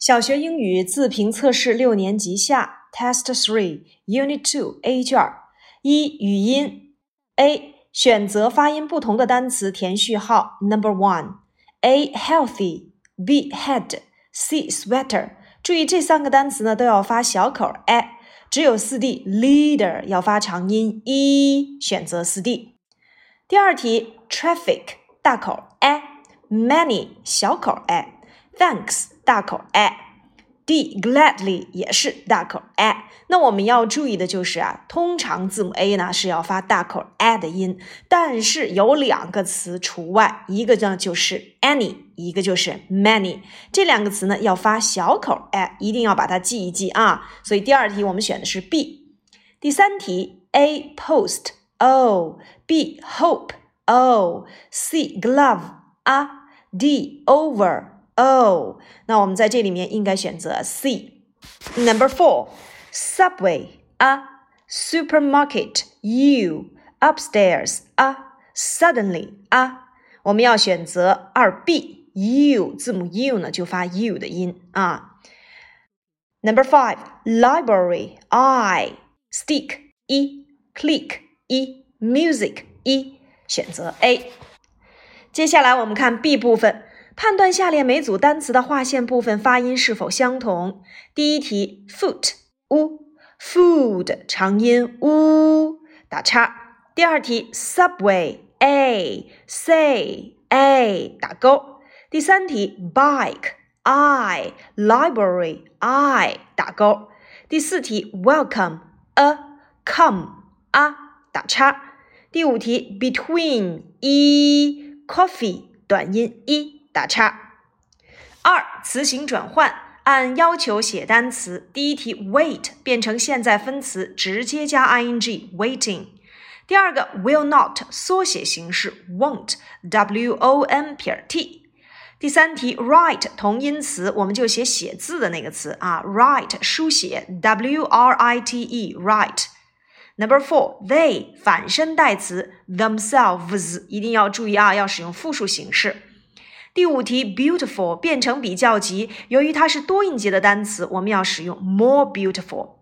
小学英语自评测试六年级下 Test Three Unit Two A 卷一语音 A 选择发音不同的单词填序号 Number One A healthy B head C sweater 注意这三个单词呢都要发小口 a，只有四 D leader 要发长音 e，选择四 D。第二题 traffic 大口 a，many 小口 a，thanks。大口 a，d gladly 也是大口 a。那我们要注意的就是啊，通常字母 a 呢是要发大口 a 的音，但是有两个词除外，一个呢就是 any，一个就是 many。这两个词呢要发小口 a，一定要把它记一记啊。所以第二题我们选的是 b。第三题 a post o，b hope o，c glove 啊，d over。哦，那我们在这里面应该选择 C。Number four, subway 啊，supermarket U upstairs 啊，suddenly 啊，我们要选择二 B。U 字母 U 呢就发 U 的音啊。Number five, library I stick 一 click 一 music 一，选择 A。接下来我们看 B 部分。 判断下列每组单词的划线部分发音是否相同。第一题，foot 乌，food 长音乌打叉。第二题，subway a say a 打勾。第三题，bike i library i 打勾。第四题，welcome a come a 打叉。第五题，between e，coffee 短音 e。打叉。二词形转换，按要求写单词。第一题，wait 变成现在分词，直接加 ing，waiting。第二个，will not 缩写形式，won't，w o n 撇 t。第三题，write 同音词，我们就写写字的那个词啊，write 书写，w r i t e，write。Number four，they 反身代词，themselves 一定要注意啊，要使用复数形式。第五题，beautiful 变成比较级，由于它是多音节的单词，我们要使用 more beautiful。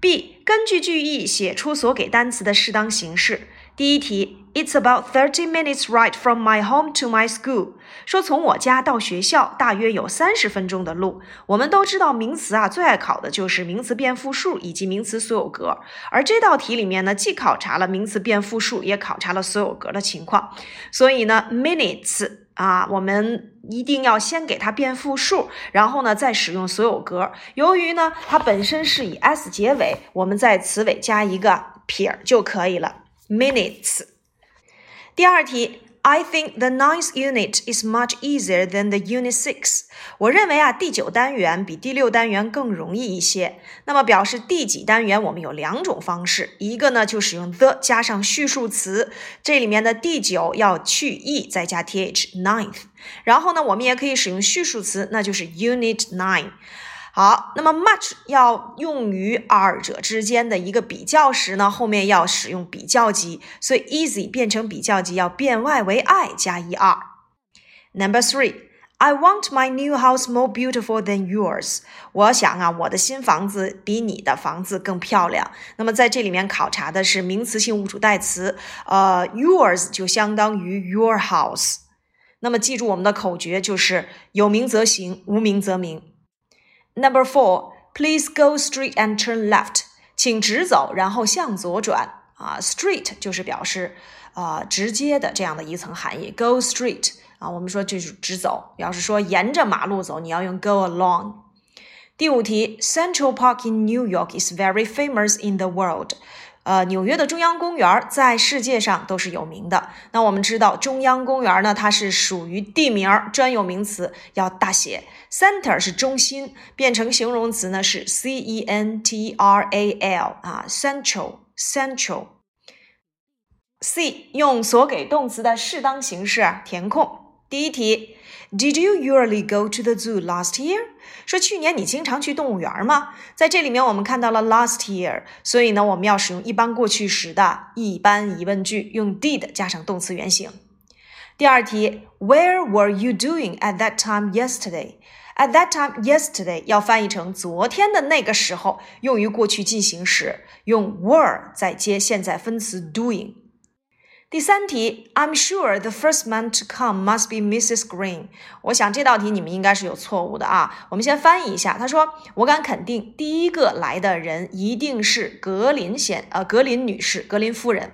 B 根据句意写出所给单词的适当形式。第一题，It's about thirty minutes ride from my home to my school。说从我家到学校大约有三十分钟的路。我们都知道名词啊最爱考的就是名词变复数以及名词所有格，而这道题里面呢既考察了名词变复数，也考察了所有格的情况。所以呢，minutes 啊，我们一定要先给它变复数，然后呢再使用所有格。由于呢它本身是以 s 结尾，我们在词尾加一个撇就可以了。minutes。第二题，I think the ninth unit is much easier than the unit six。我认为啊，第九单元比第六单元更容易一些。那么表示第几单元，我们有两种方式，一个呢就使用 the 加上序数词，这里面的第九要去 e 再加 th ninth。然后呢，我们也可以使用序数词，那就是 unit nine。好，那么 much 要用于二者之间的一个比较时呢，后面要使用比较级，所以 easy 变成比较级要变 y 为 i 加 er。Number three, I want my new house more beautiful than yours。我想啊，我的新房子比你的房子更漂亮。那么在这里面考察的是名词性物主代词，呃，yours 就相当于 your house。那么记住我们的口诀就是有名则行，无名则名。Number four, please go straight and turn left. 请直走，然后向左转。啊，straight 就是表示啊直接的这样的一层含义。Go straight 啊，我们说就是直走。要是说沿着马路走，你要用 go along。第五题，Central Park in New York is very famous in the world. 呃，纽约的中央公园在世界上都是有名的。那我们知道，中央公园呢，它是属于地名专有名词，要大写。Center 是中心，变成形容词呢是 c e n t r a l 啊，central central。C 用所给动词的适当形式填空。第一题。Did you usually go to the zoo last year？说去年你经常去动物园吗？在这里面我们看到了 last year，所以呢，我们要使用一般过去时的一般疑问句，用 did 加上动词原形。第二题，Where were you doing at that time yesterday? At that time yesterday 要翻译成昨天的那个时候，用于过去进行时，用 were 再接现在分词 doing。第三题，I'm sure the first man to come must be Mrs. Green。我想这道题你们应该是有错误的啊。我们先翻译一下，他说：“我敢肯定，第一个来的人一定是格林先呃格林女士，格林夫人。”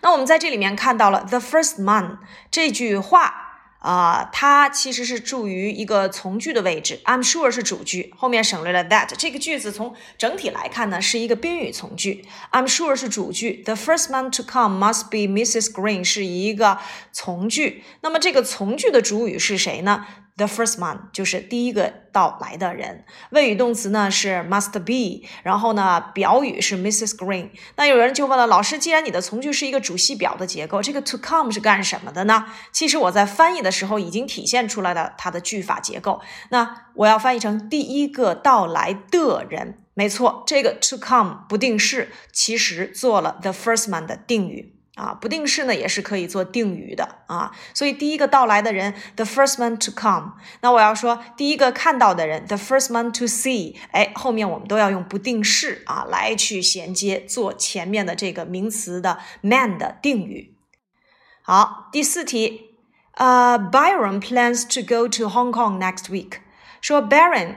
那我们在这里面看到了 the first man 这句话。啊，它其实是处于一个从句的位置。I'm sure 是主句，后面省略了 that。这个句子从整体来看呢，是一个宾语从句。I'm sure 是主句，The first man to come must be Mrs. Green 是一个从句。那么这个从句的主语是谁呢？The first man 就是第一个到来的人，谓语动词呢是 must be，然后呢表语是 Mrs. Green。那有人就问了，老师，既然你的从句是一个主系表的结构，这个 to come 是干什么的呢？其实我在翻译的时候已经体现出来了它的句法结构。那我要翻译成第一个到来的人，没错，这个 to come 不定式其实做了 the first man 的定语。啊，不定式呢也是可以做定语的啊，所以第一个到来的人，the first man to come。那我要说第一个看到的人，the first man to see。哎，后面我们都要用不定式啊来去衔接，做前面的这个名词的 man 的定语。好，第四题，呃，Byron plans to go to Hong Kong next week。说 Byron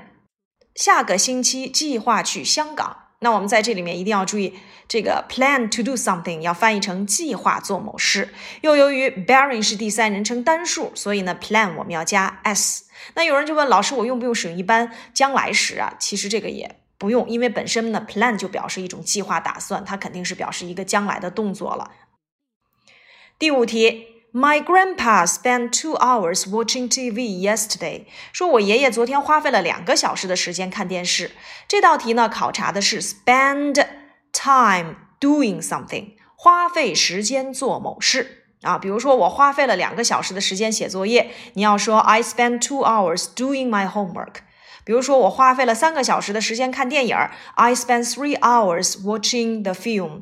下个星期计划去香港。那我们在这里面一定要注意，这个 plan to do something 要翻译成计划做某事。又由于 bearing 是第三人称单数，所以呢 plan 我们要加 s。那有人就问老师，我用不用使用一般将来时啊？其实这个也不用，因为本身呢 plan 就表示一种计划打算，它肯定是表示一个将来的动作了。第五题。My grandpa spent two hours watching TV yesterday。说我爷爷昨天花费了两个小时的时间看电视。这道题呢，考察的是 spend time doing something，花费时间做某事啊。比如说，我花费了两个小时的时间写作业，你要说 I spent two hours doing my homework。比如说，我花费了三个小时的时间看电影，I spent three hours watching the film。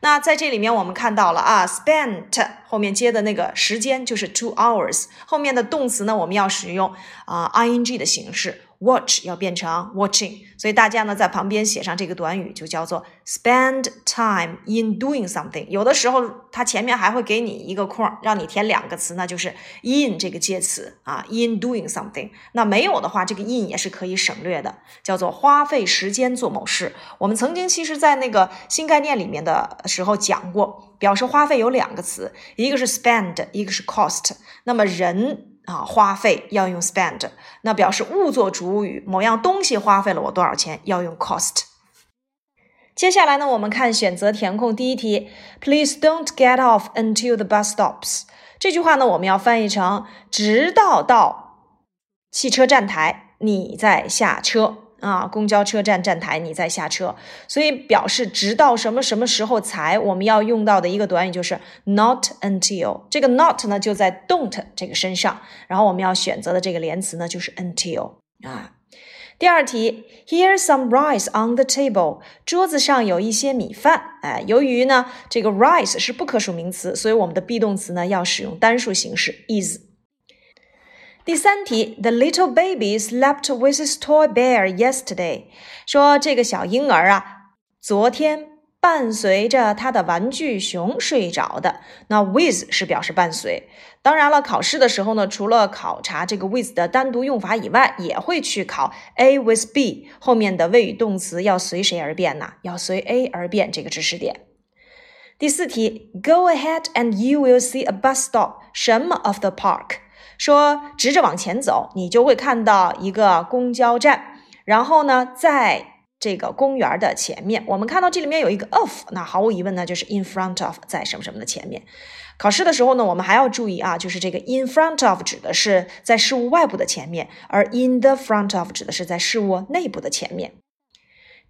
那在这里面，我们看到了啊，spent 后面接的那个时间就是 two hours，后面的动词呢，我们要使用啊 ing 的形式。Watch 要变成 watching，所以大家呢在旁边写上这个短语，就叫做 spend time in doing something。有的时候它前面还会给你一个空，让你填两个词，那就是 in 这个介词啊，in doing something。那没有的话，这个 in 也是可以省略的，叫做花费时间做某事。我们曾经其实在那个新概念里面的时候讲过，表示花费有两个词，一个是 spend，一个是 cost。那么人。啊，花费要用 spend，那表示物作主语，某样东西花费了我多少钱，要用 cost。接下来呢，我们看选择填空第一题，Please don't get off until the bus stops。这句话呢，我们要翻译成直到到汽车站台，你再下车。啊，公交车站站台，你再下车，所以表示直到什么什么时候才，我们要用到的一个短语就是 not until。这个 not 呢就在 don't 这个身上，然后我们要选择的这个连词呢就是 until 啊。第二题，Here's some rice on the table，桌子上有一些米饭。哎，由于呢这个 rice 是不可数名词，所以我们的 be 动词呢要使用单数形式 is。第三题，The little baby slept with his toy bear yesterday。说这个小婴儿啊，昨天伴随着他的玩具熊睡着的。那 with 是表示伴随。当然了，考试的时候呢，除了考察这个 with 的单独用法以外，也会去考 A with B 后面的谓语动词要随谁而变呢？要随 A 而变这个知识点。第四题，Go ahead and you will see a bus stop。什么 of the park？说直着往前走，你就会看到一个公交站。然后呢，在这个公园的前面，我们看到这里面有一个 of，那毫无疑问呢，就是 in front of，在什么什么的前面。考试的时候呢，我们还要注意啊，就是这个 in front of 指的是在事物外部的前面，而 in the front of 指的是在事物内部的前面。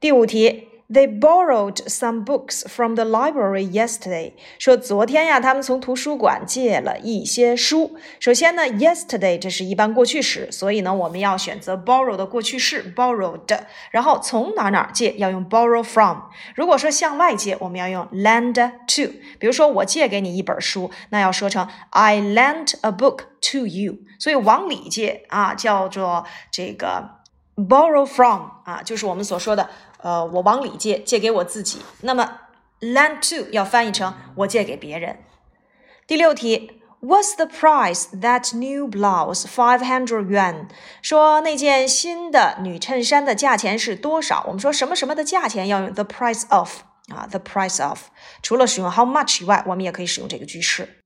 第五题 They borrowed some books from the library yesterday。说昨天呀，他们从图书馆借了一些书。首先呢，yesterday 这是一般过去时，所以呢，我们要选择 borrow 的过去式 borrowed。然后从哪哪借要用 borrow from。如果说向外借，我们要用 lend to。比如说我借给你一本书，那要说成 I lent a book to you。所以往里借啊，叫做这个 borrow from 啊，就是我们所说的。呃，我往里借，借给我自己。那么，lend to 要翻译成我借给别人。第六题，What's the price that new blouse five hundred yuan？说那件新的女衬衫的价钱是多少？我们说什么什么的价钱要用 the price of 啊，the price of。除了使用 how much 以外，我们也可以使用这个句式。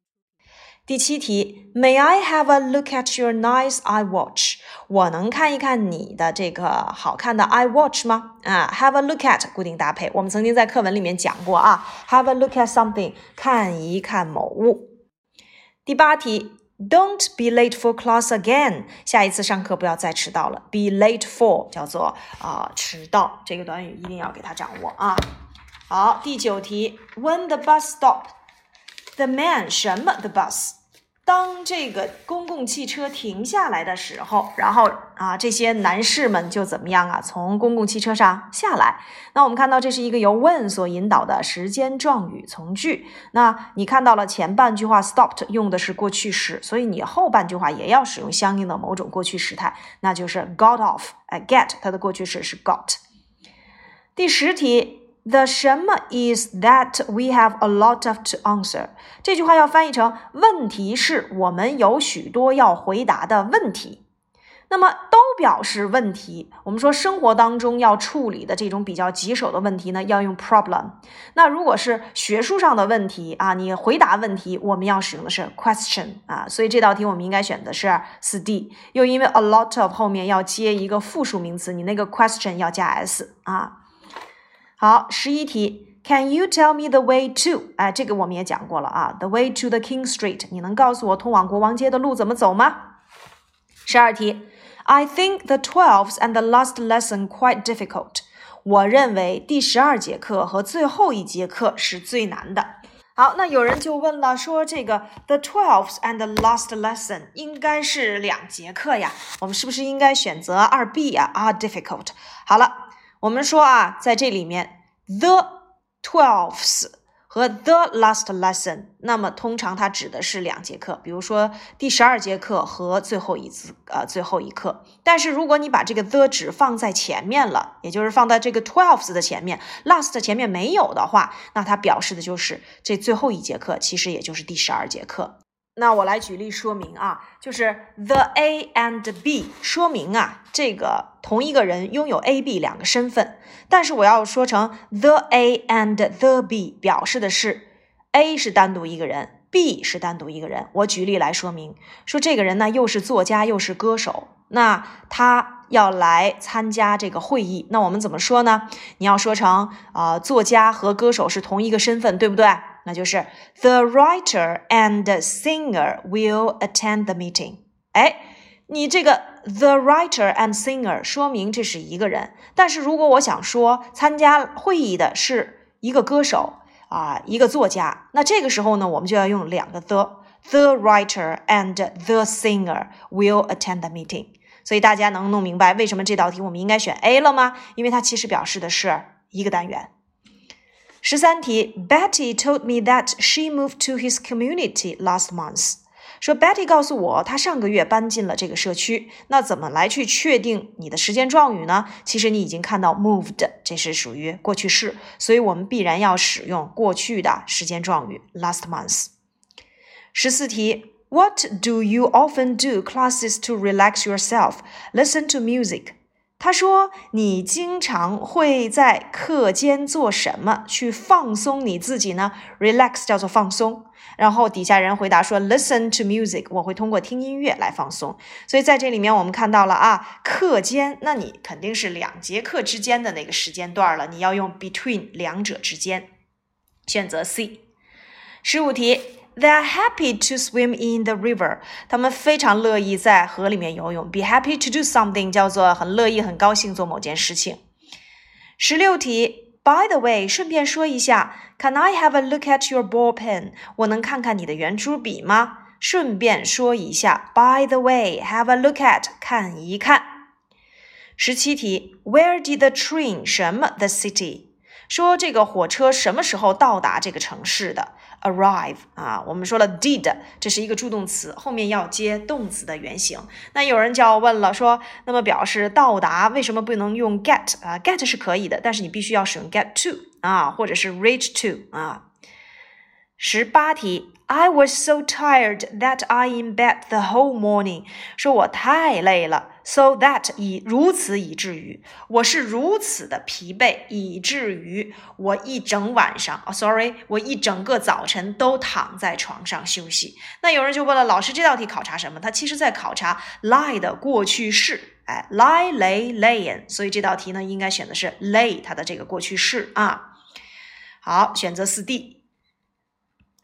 第七题，May I have a look at your nice iWatch？我能看一看你的这个好看的 iWatch 吗？啊，have a look at 固定搭配，我们曾经在课文里面讲过啊。Have a look at something，看一看某物。第八题，Don't be late for class again。下一次上课不要再迟到了。Be late for 叫做啊迟到，这个短语一定要给它掌握啊。好，第九题，When the bus stopped，the man 什么 the bus？ 当这个公共汽车停下来的时候，然后啊，这些男士们就怎么样啊？从公共汽车上下来。那我们看到这是一个由 when 所引导的时间状语从句。那你看到了前半句话 stopped 用的是过去时，所以你后半句话也要使用相应的某种过去时态，那就是 got off。哎，get 它的过去式是 got。第十题。The 什么 is that we have a lot of to answer？这句话要翻译成问题是我们有许多要回答的问题。那么都表示问题。我们说生活当中要处理的这种比较棘手的问题呢，要用 problem。那如果是学术上的问题啊，你回答问题，我们要使用的是 question 啊。所以这道题我们应该选的是四 D。又因为 a lot of 后面要接一个复数名词，你那个 question 要加 s 啊。好，十一题，Can you tell me the way to？哎，这个我们也讲过了啊，the way to the King Street。你能告诉我通往国王街的路怎么走吗？十二题，I think the twelfth and the last lesson quite difficult。我认为第十二节课和最后一节课是最难的。好，那有人就问了，说这个 the twelfth and the last lesson 应该是两节课呀，我们是不是应该选择二 B 呀？Are difficult。好了。我们说啊，在这里面，the twelfth 和 the last lesson，那么通常它指的是两节课，比如说第十二节课和最后一次呃最后一课。但是如果你把这个 the 只放在前面了，也就是放在这个 twelfth 的前面，last 前面没有的话，那它表示的就是这最后一节课，其实也就是第十二节课。那我来举例说明啊，就是 the A and B，说明啊，这个同一个人拥有 A、B 两个身份，但是我要说成 the A and the B，表示的是 A 是单独一个人，B 是单独一个人。我举例来说明，说这个人呢又是作家又是歌手，那他要来参加这个会议，那我们怎么说呢？你要说成啊，作家和歌手是同一个身份，对不对？那就是 the writer and singer will attend the meeting。哎，你这个 the writer and singer 说明这是一个人，但是如果我想说参加会议的是一个歌手啊，一个作家，那这个时候呢，我们就要用两个 the。The writer and the singer will attend the meeting。所以大家能弄明白为什么这道题我们应该选 A 了吗？因为它其实表示的是一个单元。十三题，Betty told me that she moved to his community last month。说 Betty 告诉我，她上个月搬进了这个社区。那怎么来去确定你的时间状语呢？其实你已经看到 moved，这是属于过去式，所以我们必然要使用过去的时间状语 last month。十四题，What do you often do classes to relax yourself? Listen to music. 他说：“你经常会在课间做什么去放松你自己呢？Relax 叫做放松。然后底下人回答说：Listen to music，我会通过听音乐来放松。所以在这里面我们看到了啊，课间，那你肯定是两节课之间的那个时间段了，你要用 between 两者之间，选择 C。十五题。” They are happy to swim in the river。他们非常乐意在河里面游泳。Be happy to do something 叫做很乐意、很高兴做某件事情。十六题 By the way，顺便说一下，Can I have a look at your ball pen？我能看看你的圆珠笔吗？顺便说一下，By the way，have a look at，看一看。十七题，Where did the train 什么 the city？ 说这个火车什么时候到达这个城市的？Arrive 啊，我们说了 did，这是一个助动词，后面要接动词的原形。那有人就要问了，说那么表示到达为什么不能用 get 啊？get 是可以的，但是你必须要使用 get to 啊，或者是 reach to 啊。十八题。I was so tired that I in bed the whole morning。说我太累了，so that 以如此以至于，我是如此的疲惫，以至于我一整晚上啊，sorry，我一整个早晨都躺在床上休息。那有人就问了，老师这道题考察什么？它其实在考察 lie 的过去式，哎，lie lay layin。所以这道题呢，应该选的是 lay 它的这个过去式啊。好，选择四 D。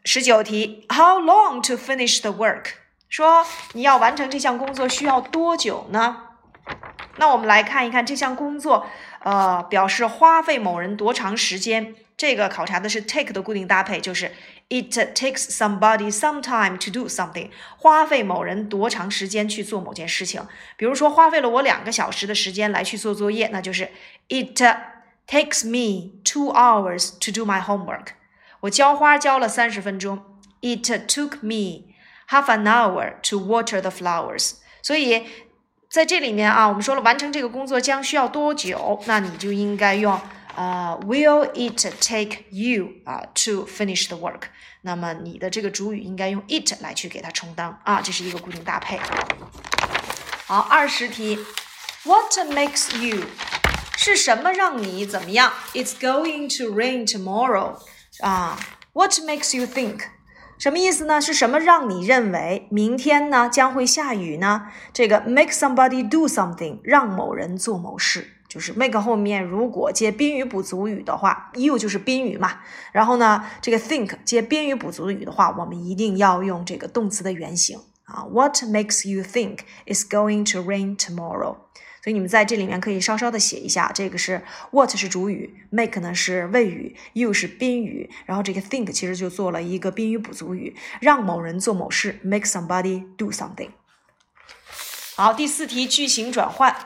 十九题，How long to finish the work？说你要完成这项工作需要多久呢？那我们来看一看这项工作，呃，表示花费某人多长时间。这个考察的是 take 的固定搭配，就是 It takes somebody some time to do something。花费某人多长时间去做某件事情。比如说，花费了我两个小时的时间来去做作业，那就是 It takes me two hours to do my homework。我浇花浇了三十分钟。It took me half an hour to water the flowers。所以在这里面啊，我们说了完成这个工作将需要多久，那你就应该用啊，Will it take you 啊 to finish the work？那么你的这个主语应该用 it 来去给它充当啊，这是一个固定搭配。好，二十题，What makes you 是什么让你怎么样？It's going to rain tomorrow。啊，What makes you think？ 什么意思呢？是什么让你认为明天呢将会下雨呢？这个 make somebody do something，让某人做某事，就是 make 后面如果接宾语补足语的话，you 就是宾语嘛。然后呢，这个 think 接宾语补足语的话，我们一定要用这个动词的原形啊。What makes you think is going to rain tomorrow？所以你们在这里面可以稍稍的写一下，这个是 what 是主语，make 呢是谓语，you 是宾语，然后这个 think 其实就做了一个宾语补足语，让某人做某事，make somebody do something。好，第四题句型转换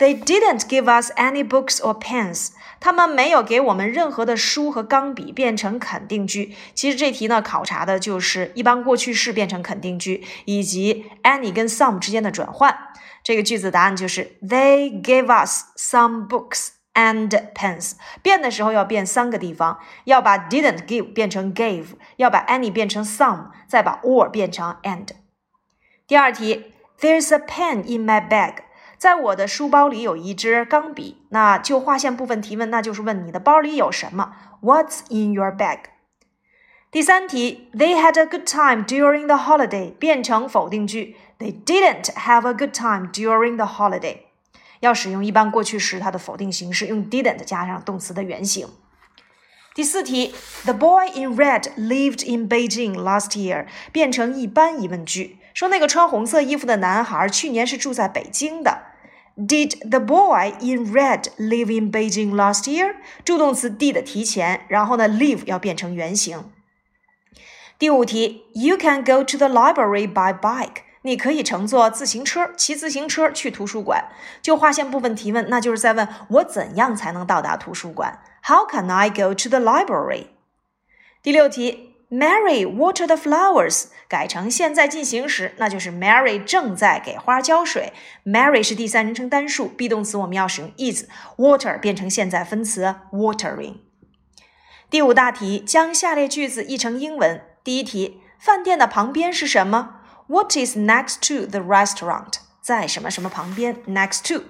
，They didn't give us any books or pens。他们没有给我们任何的书和钢笔，变成肯定句。其实这题呢，考察的就是一般过去式变成肯定句，以及 any 跟 some 之间的转换。这个句子答案就是 They gave us some books and pens。变的时候要变三个地方，要把 didn't give 变成 gave，要把 any 变成 some，再把 or 变成 and。第二题，There's a pen in my bag。在我的书包里有一支钢笔。那就划线部分提问，那就是问你的包里有什么？What's in your bag？第三题，They had a good time during the holiday 变成否定句，They didn't have a good time during the holiday。要使用一般过去时，它的否定形式用 didn't 加上动词的原形。第四题，The boy in red lived in Beijing last year 变成一般疑问句，说那个穿红色衣服的男孩去年是住在北京的。Did the boy in red live in Beijing last year？助动词 did 提前，然后呢，live 要变成原形。第五题，You can go to the library by bike。你可以乘坐自行车，骑自行车去图书馆。就划线部分提问，那就是在问我怎样才能到达图书馆？How can I go to the library？第六题 ，Mary water the flowers。改成现在进行时，那就是 Mary 正在给花浇水。Mary 是第三人称单数，be 动词我们要使用 is，water 变成现在分词 watering。第五大题，将下列句子译成英文。第一题，饭店的旁边是什么？What is next to the restaurant？在什么什么旁边？Next to。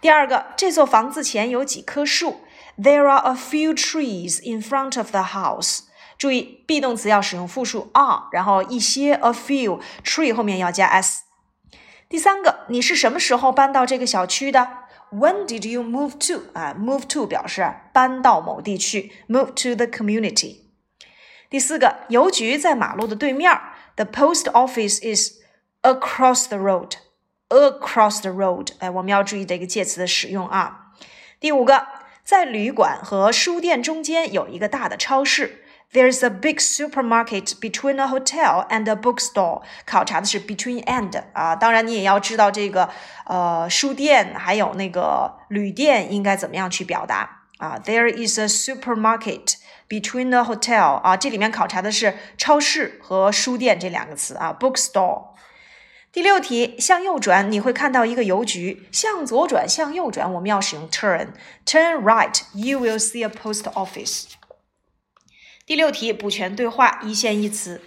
第二个，这座房子前有几棵树？There are a few trees in front of the house。 注意，be 动词要使用复数 are，然后一些 a few tree 后面要加 s。第三个，你是什么时候搬到这个小区的？When did you move to？啊，move to 表示搬到某地区，move to the community。第四个，邮局在马路的对面。The post office is across the road. Across the road，哎，我们要注意这个介词的使用啊。第五个，在旅馆和书店中间有一个大的超市。There's a big supermarket between a hotel and a bookstore。考察的是 between and 啊，当然你也要知道这个呃书店还有那个旅店应该怎么样去表达啊。There is a supermarket between a hotel 啊，这里面考察的是超市和书店这两个词啊，bookstore。第六题，向右转你会看到一个邮局，向左转、向右转我们要使用 turn。Turn right, you will see a post office。 第六题补全对话，一线一词。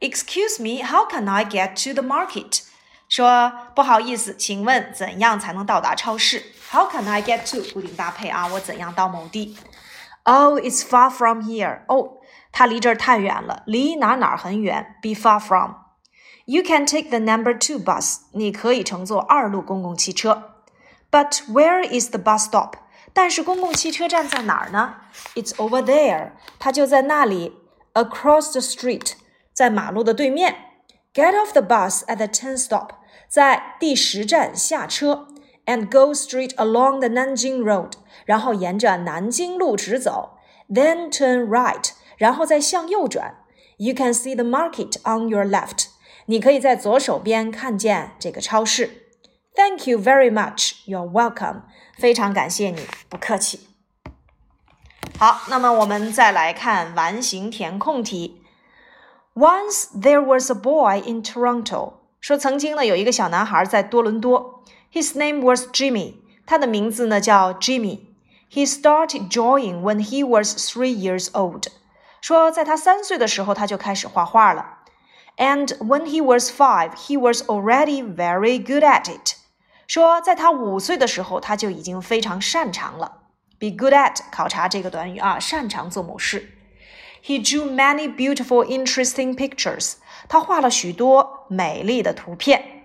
Excuse me, how can I get to the market？说不好意思，请问怎样才能到达超市？How can I get to？固定搭配啊，我怎样到某地？Oh, it's far from here. 哦，它离这儿太远了，离哪哪很远？Be far from. You can take the number two bus. 你可以乘坐二路公共汽车。But where is the bus stop? 但是公共汽车站在哪儿呢？It's over there，它就在那里，across the street，在马路的对面。Get off the bus at the tenth stop，在第十站下车，and go straight along the Nanjing Road，然后沿着南京路直走，then turn right，然后再向右转。You can see the market on your left，你可以在左手边看见这个超市。Thank you very much. You're welcome. 非常感谢你，不客气。好，那么我们再来看完形填空题。Once there was a boy in Toronto，说曾经呢有一个小男孩在多伦多。His name was Jimmy，他的名字呢叫 Jimmy。He started drawing when he was three years old，说在他三岁的时候他就开始画画了。And when he was five, he was already very good at it。说，在他五岁的时候，他就已经非常擅长了。Be good at 考察这个短语啊，擅长做某事。He drew many beautiful, interesting pictures。他画了许多美丽的图片。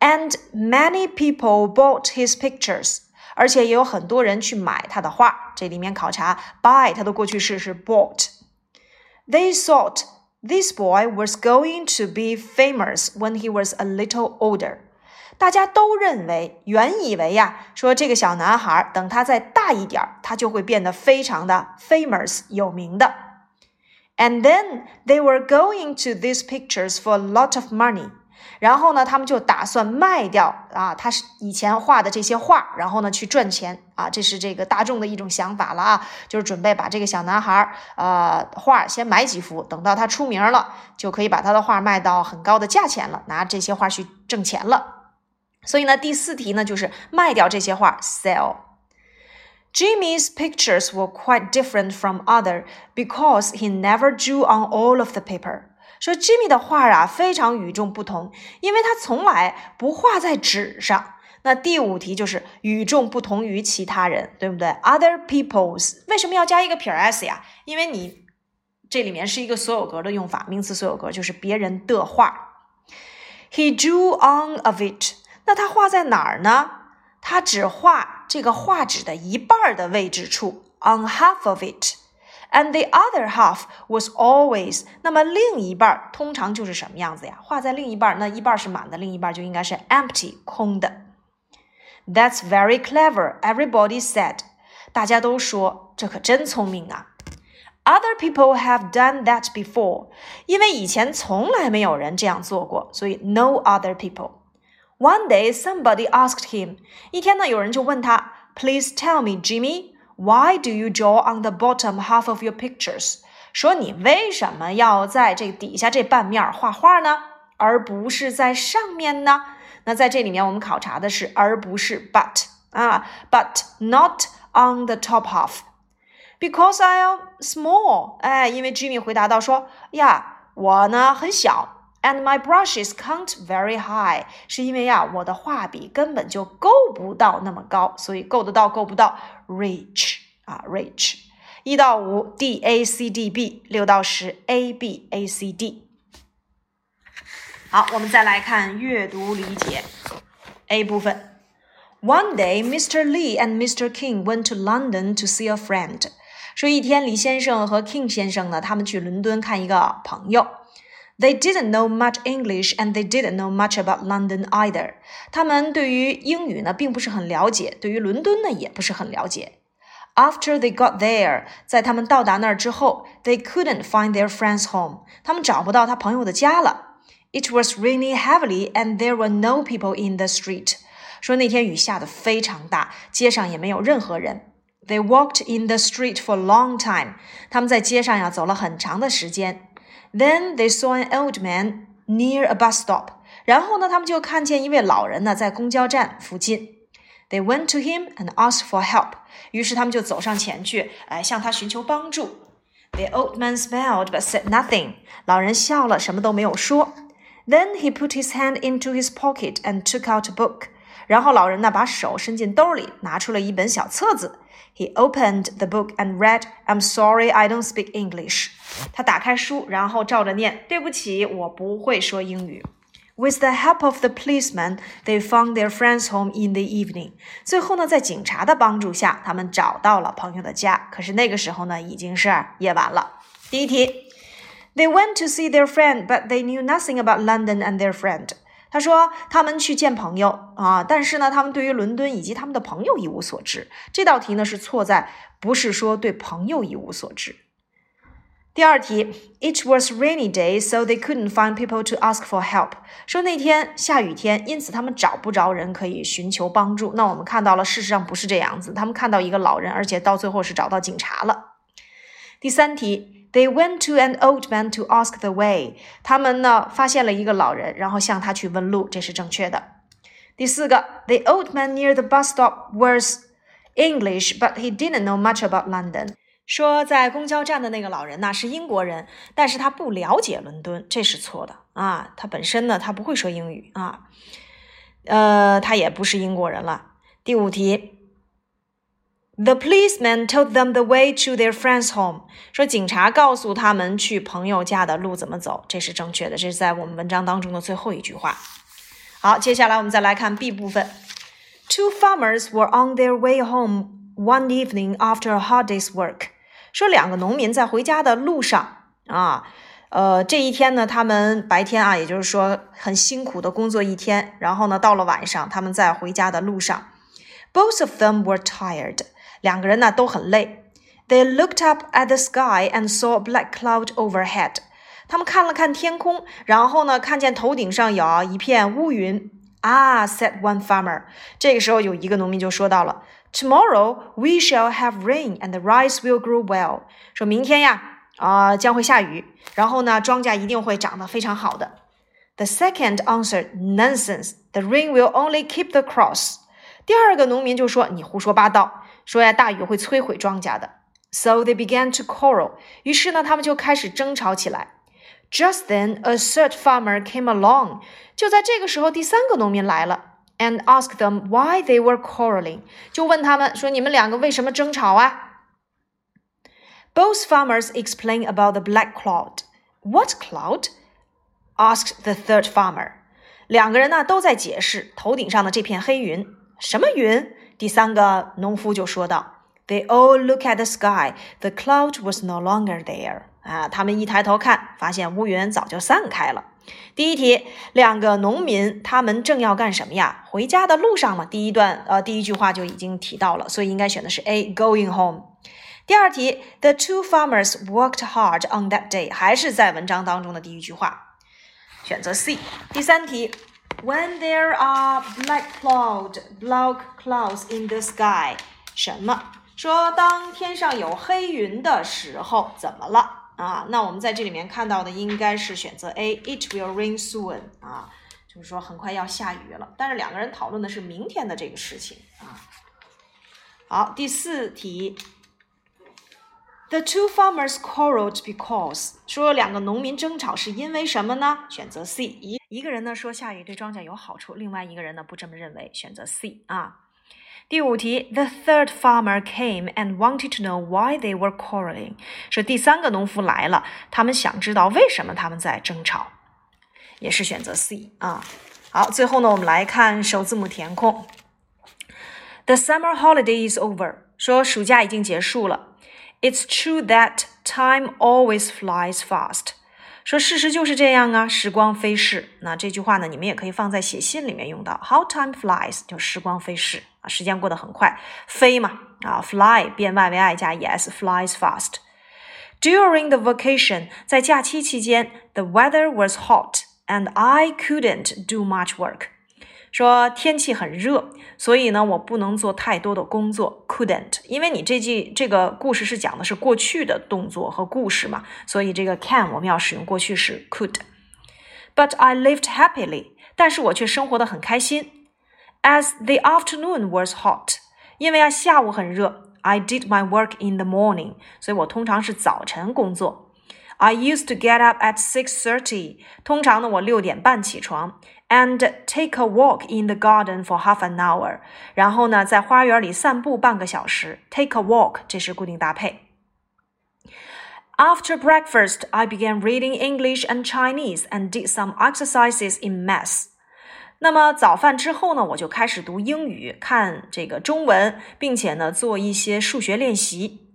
And many people bought his pictures。而且也有很多人去买他的画。这里面考察 buy 它的过去式是 bought。They thought this boy was going to be famous when he was a little older。 大家都认为，原以为呀，说这个小男孩等他再大一点，他就会变得非常的 famous 有名的。And then they were going to these pictures for a lot of money。然后呢，他们就打算卖掉啊，他是以前画的这些画，然后呢去赚钱啊，这是这个大众的一种想法了啊，就是准备把这个小男孩儿呃画先买几幅，等到他出名了，就可以把他的画卖到很高的价钱了，拿这些画去挣钱了。所以呢，第四题呢就是卖掉这些画，sell。Jimmy's pictures were quite different from other because he never drew on all of the paper。说 Jimmy 的画啊非常与众不同，因为他从来不画在纸上。那第五题就是与众不同于其他人，对不对？Other people's 为什么要加一个撇 s 呀？因为你这里面是一个所有格的用法，名词所有格就是别人的画。He drew on of it。那他画在哪儿呢？他只画这个画纸的一半的位置处，on half of it，and the other half was always。那么另一半通常就是什么样子呀？画在另一半，那一半是满的，另一半就应该是 empty 空的。That's very clever. Everybody said. 大家都说这可真聪明啊。Other people have done that before. 因为以前从来没有人这样做过，所以 no other people。 one day, somebody asked him. 一天呢，有人就问他，Please tell me, Jimmy, why do you draw on the bottom half of your pictures？说你为什么要在这底下这半面画画呢，而不是在上面呢？那在这里面，我们考察的是而不是 but 啊，but not on the top half。Because I am small，哎，因为 Jimmy 回答到说呀，我呢很小。 And my brushes can't very high，是因为呀，我的画笔根本就够不到那么高，所以够得到够不到，reach 啊，reach。一到五，D A C D B；六到十，A B A C D。好，我们再来看阅读理解 A 部分。One day, Mr. Lee and Mr. King went to London to see a friend。说一天，李先生和 King 先生呢，他们去伦敦看一个朋友。 They didn't know much English, and they didn't know much about London either. 他们对于英语呢并不是很了解，对于伦敦呢也不是很了解。 After they got there，在他们到达那儿之后，they couldn't find their friend's home，他们找不到他朋友的家了。It was raining heavily and there were no people in the street。说那天雨下的非常大，街上也没有任何人。They walked in the street for a long time。他们在街上呀走了很长的时间。 Then they saw an old man near a bus stop。然后呢，他们就看见一位老人呢在公交站附近。They went to him and asked for help。于是他们就走上前去，哎，向他寻求帮助。The old man smiled but said nothing。老人笑了，什么都没有说。Then he put his hand into his pocket and took out a book。然后老人呢，把手伸进兜里，拿出了一本小册子。He opened the book and read, "I'm sorry, I don't speak English." 他打开书，然后照着念：“对不起，我不会说英语。” With the help of the policeman, they found their friend's home in the evening. 最后呢，在警察的帮助下，他们找到了朋友的家。可是那个时候呢，已经是夜晚了。第一题，They went to see their friend, but they knew nothing about London and their friend. 他说他们去见朋友啊，但是呢，他们对于伦敦以及他们的朋友一无所知。这道题呢是错在不是说对朋友一无所知。第二题，It was rainy day, so they couldn't find people to ask for help。说那天下雨天，因此他们找不着人可以寻求帮助。那我们看到了，事实上不是这样子。他们看到一个老人，而且到最后是找到警察了。第三题，They went to an old man to ask the way。他们呢发现了一个老人，然后向他去问路，这是正确的。第四个，The old man near the bus stop was English, but he didn't know much about London。 说在公交站的那个老人呢是英国人，但是他不了解伦敦，这是错的啊。他本身呢他不会说英语啊，呃，他也不是英国人了。第五题，The policeman told them the way to their friend's home。说警察告诉他们去朋友家的路怎么走，这是正确的。这是在我们文章当中的最后一句话。好，接下来我们再来看 B 部分。Two farmers were on their way home one evening after a hard day's work. 说两个农民在回家的路上啊，呃，这一天呢，他们白天啊，也就是说很辛苦的工作一天，然后呢，到了晚上，他们在回家的路上，both of them were tired，两个人呢都很累。They looked up at the sky and saw a black cloud overhead。他们看了看天空，然后呢，看见头顶上有一片乌云。啊，said one farmer。这个时候有一个农民就说到了。Tomorrow we shall have rain and the rice will grow well。说明天呀，啊、呃、将会下雨，然后呢，庄稼一定会长得非常好的。The second answered, "Nonsense! The rain will only keep the crops." 第二个农民就说：“你胡说八道，说呀，大雨会摧毁庄稼的。” So they began to quarrel. 于是呢，他们就开始争吵起来。Just then, a third farmer came along. 就在这个时候，第三个农民来了。 and asked them why they were quarreling，就问他们说你们两个为什么争吵啊？Both farmers explained about the black cloud. What cloud? asked the third farmer. 两个人呢都在解释头顶上的这片黑云。什么云？第三个农夫就说道。They all look at the sky. The cloud was no longer there. 啊，他们一抬头看，发现乌云早就散开了。 第一题，两个农民他们正要干什么呀？回家的路上嘛。第一段呃，第一句话就已经提到了，所以应该选的是 A，going home。第二题，The two farmers worked hard on that day，还是在文章当中的第一句话，选择 C。第三题，When there are black cloud, black clouds in the sky，什么？说当天上有黑云的时候，怎么了？啊，那我们在这里面看到的应该是选择 A，It will rain soon。啊，就是说很快要下雨了。但是两个人讨论的是明天的这个事情啊。好，第四题，The two farmers quarreled because 说两个农民争吵是因为什么呢？选择 C。一一个人呢说下雨对庄稼有好处，另外一个人呢不这么认为，选择 C 啊。第五题，The third farmer came and wanted to know why they were quarreling。说第三个农夫来了，他们想知道为什么他们在争吵，也是选择 C 啊。好，最后呢，我们来看首字母填空。The summer holiday is over。说暑假已经结束了。It's true that time always flies fast。 说事实就是这样啊，时光飞逝。那这句话呢，你们也可以放在写信里面用到。How time flies，就时光飞逝啊，时间过得很快，飞嘛啊，fly 变 y 为 i 加 es，flies fast。During the vacation，在假期期间，the weather was hot and I couldn't do much work。说天气很热，所以呢，我不能做太多的工作。Couldn't，因为你这句这个故事是讲的是过去的动作和故事嘛，所以这个 can 我们要使用过去时 could。But I lived happily，但是我却生活的很开心。As the afternoon was hot，因为啊下午很热。I did my work in the morning，所以我通常是早晨工作。I used to get up at six thirty，通常呢我六点半起床。and take a walk in the garden for half an hour。然后呢，在花园里散步半个小时。Take a walk，这是固定搭配。After breakfast, I began reading English and Chinese and did some exercises in math. 那么早饭之后呢，我就开始读英语，看这个中文，并且呢做一些数学练习。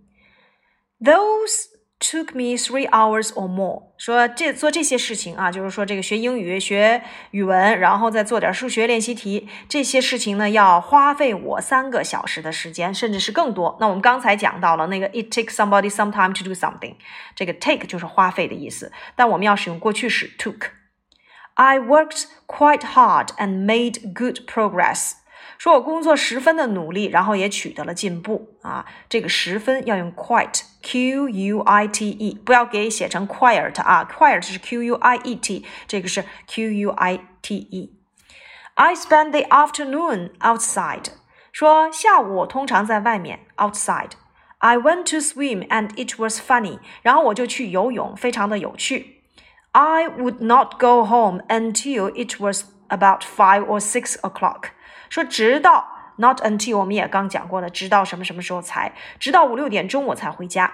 Those Took me three hours or more。说这做这些事情啊，就是说这个学英语、学语文，然后再做点数学练习题，这些事情呢要花费我三个小时的时间，甚至是更多。那我们刚才讲到了那个 it takes somebody some time to do something，这个 take 就是花费的意思，但我们要使用过去式 took。I worked quite hard and made good progress。说我工作十分的努力，然后也取得了进步啊。这个十分要用 quite，q u i t e，不要给写成 quiet 啊，quiet 是 q u i e t，这个是 q u i t e。I spend the afternoon outside，说下午我通常在外面 outside。I went to swim and it was funny，然后我就去游泳，非常的有趣。I would not go home until it was about five or six o'clock。 说直到 not until 我们也刚讲过的，直到什么什么时候才，直到五六点钟我才回家。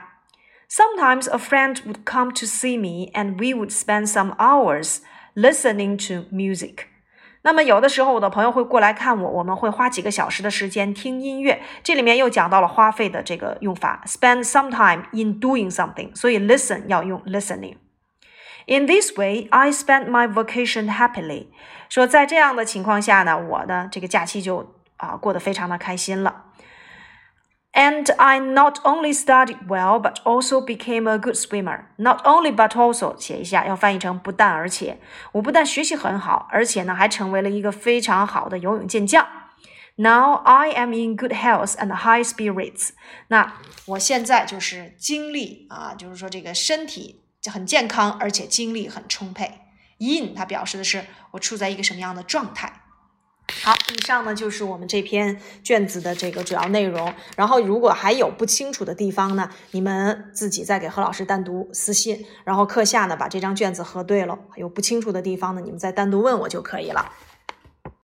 Sometimes a friend would come to see me, and we would spend some hours listening to music. 那么有的时候我的朋友会过来看我，我们会花几个小时的时间听音乐。这里面又讲到了花费的这个用法，spend some time in doing something，所以 listen 要用 listening。In this way, I spent my vacation happily. 说在这样的情况下呢，我的这个假期就啊过得非常的开心了。And I not only studied well, but also became a good swimmer. Not only, but also 写一下，要翻译成不但而且，我不但学习很好，而且呢还成为了一个非常好的游泳健将。Now I am in good health and high spirits. 那我现在就是精力啊，就是说这个身体 就很健康，而且精力很充沛。in 它表示的是我处在一个什么样的状态。好，以上呢就是我们这篇卷子的这个主要内容。然后如果还有不清楚的地方呢，你们自己再给何老师单独私信。然后课下呢把这张卷子核对了，有不清楚的地方呢，你们再单独问我就可以了。